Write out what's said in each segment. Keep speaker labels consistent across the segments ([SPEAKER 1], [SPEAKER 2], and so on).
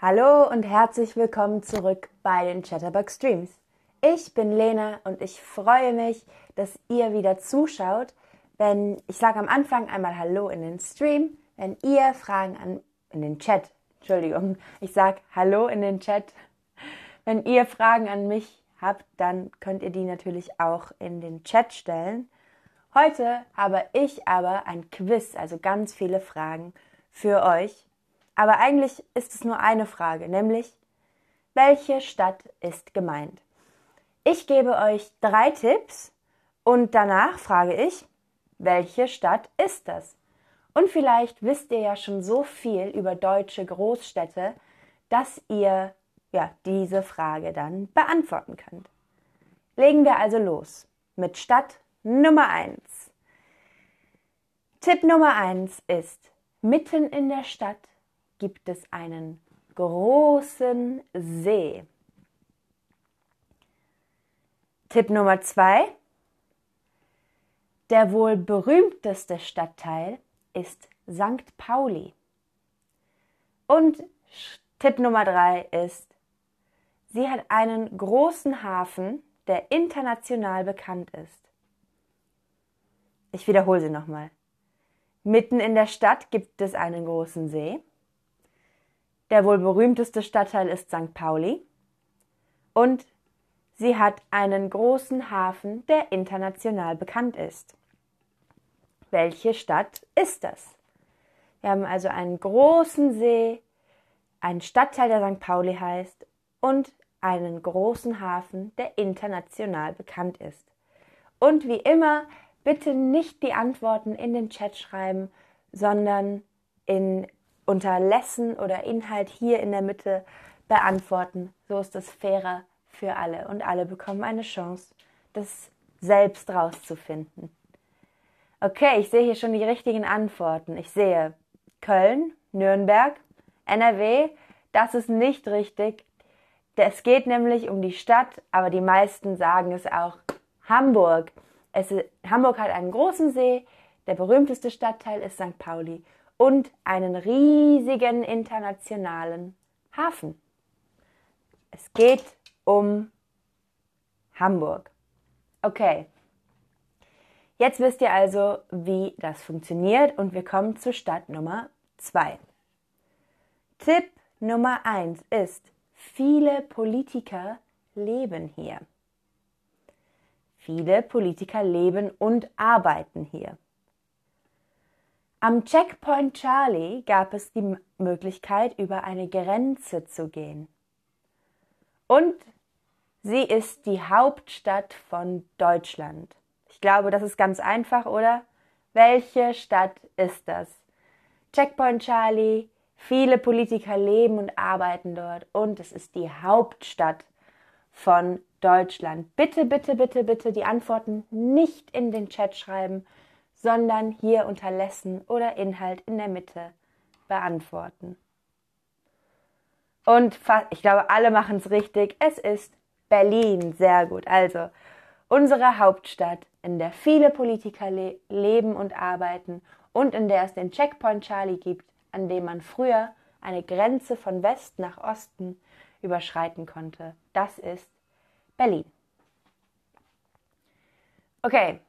[SPEAKER 1] Hallo und herzlich willkommen zurück bei den Chatterbug Streams. Ich bin Lena und ich freue mich, dass ihr wieder zuschaut. Wenn ich sage am Anfang einmal Hallo in den Stream, wenn ihr Fragen an in den Chat, Entschuldigung, ich sage Hallo in den Chat. Wenn ihr Fragen an mich habt, dann könnt ihr die natürlich auch in den Chat stellen. Heute habe ich aber ein Quiz, also ganz viele Fragen für euch. Aber eigentlich ist es nur eine Frage, nämlich welche Stadt ist gemeint? Ich gebe euch drei Tipps und danach frage ich, welche Stadt ist das? Und vielleicht wisst ihr ja schon so viel über deutsche Großstädte, dass ihr ja diese Frage dann beantworten könnt. Legen wir also los mit Stadt Nummer 1. Tipp Nummer 1 ist, mitten in der Stadt gibt es einen großen See. Tipp Nummer zwei. Der wohl berühmteste Stadtteil ist St. Pauli. Und Tipp Nummer drei ist, sie hat einen großen Hafen, der international bekannt ist. Ich wiederhole sie nochmal. Mitten in der Stadt gibt es einen großen See. Der wohl berühmteste Stadtteil ist St. Pauli. Und sie hat einen großen Hafen, der international bekannt ist. Welche Stadt ist das? Wir haben also einen großen See, einen Stadtteil, der St. Pauli heißt, und einen großen Hafen, der international bekannt ist. Und wie immer, bitte nicht die Antworten in den Chat schreiben, sondern in unter Lesson oder Inhalt hier in der Mitte beantworten. So ist es fairer für alle und alle bekommen eine Chance, das selbst rauszufinden. Okay, ich sehe hier schon die richtigen Antworten. Ich sehe Köln, Nürnberg, NRW. Das ist nicht richtig. Es geht nämlich um die Stadt, aber die meisten sagen es auch Hamburg. Es Hamburg hat einen großen See. Der berühmteste Stadtteil ist St. Pauli und einen riesigen internationalen Hafen. Es geht um Hamburg. Okay. Jetzt wisst ihr also, wie das funktioniert und wir kommen zur Stadt Nummer 2. Tipp Nummer 1 ist, viele Politiker leben hier. Viele Politiker leben und arbeiten hier. Am Checkpoint Charlie gab es die Möglichkeit, über eine Grenze zu gehen. Und sie ist die Hauptstadt von Deutschland. Ich glaube, das ist ganz einfach, oder? Welche Stadt ist das? Checkpoint Charlie, viele Politiker leben und arbeiten dort und es ist die Hauptstadt von Deutschland. Bitte, bitte, bitte, bitte die Antworten nicht in den Chat schreiben, sondern hier unter Lesson oder Inhalt in der Mitte beantworten. Und ich glaube, alle machen es richtig. Es ist Berlin. Sehr gut. Also, unsere Hauptstadt, in der viele Politiker le leben und arbeiten und in der es den Checkpoint Charlie gibt, an dem man früher eine Grenze von West nach Osten überschreiten konnte. Das ist Berlin. Okay,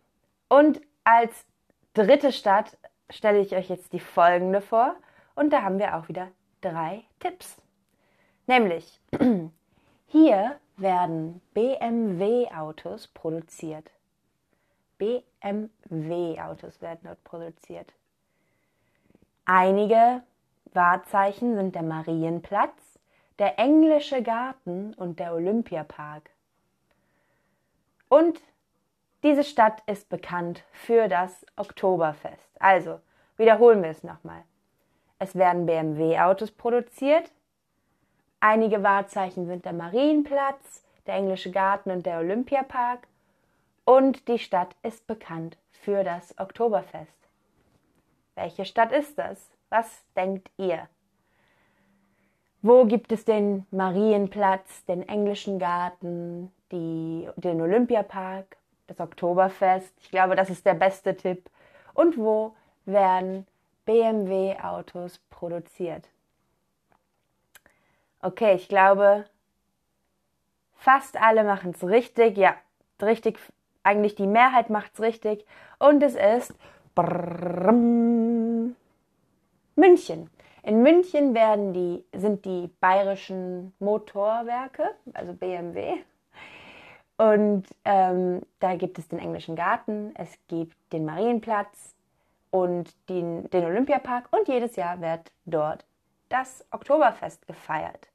[SPEAKER 1] und als dritte Stadt stelle ich euch jetzt die folgende vor und da haben wir auch wieder drei Tipps. Nämlich, hier werden BMW-Autos produziert. BMW-Autos werden dort produziert. Einige Wahrzeichen sind der Marienplatz, der Englische Garten und der Olympiapark. Und diese Stadt ist bekannt für das Oktoberfest. Also, wiederholen wir es nochmal. Es werden BMW-Autos produziert. Einige Wahrzeichen sind der Marienplatz, der Englische Garten und der Olympiapark. Und die Stadt ist bekannt für das Oktoberfest. Welche Stadt ist das? Was denkt ihr? Wo gibt es den Marienplatz, den Englischen Garten, die, den Olympiapark? Das Oktoberfest. Ich glaube, das ist der beste Tipp. Und wo werden BMW-Autos produziert? Okay, ich glaube, fast alle machen es richtig. Ja, richtig. Eigentlich die Mehrheit macht es richtig. Und es ist München. In München werden die, sind die bayerischen Motorwerke, also BMW. Und ähm, da gibt es den englischen Garten, es gibt den Marienplatz und den, den Olympiapark und jedes Jahr wird dort das Oktoberfest gefeiert.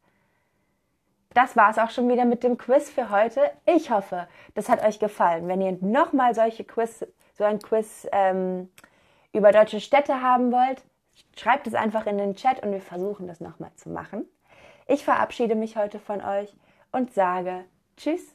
[SPEAKER 1] Das war es auch schon wieder mit dem Quiz für heute. Ich hoffe, das hat euch gefallen. Wenn ihr nochmal solche Quiz, so ein Quiz ähm, über deutsche Städte haben wollt, schreibt es einfach in den Chat und wir versuchen das nochmal zu machen. Ich verabschiede mich heute von euch und sage Tschüss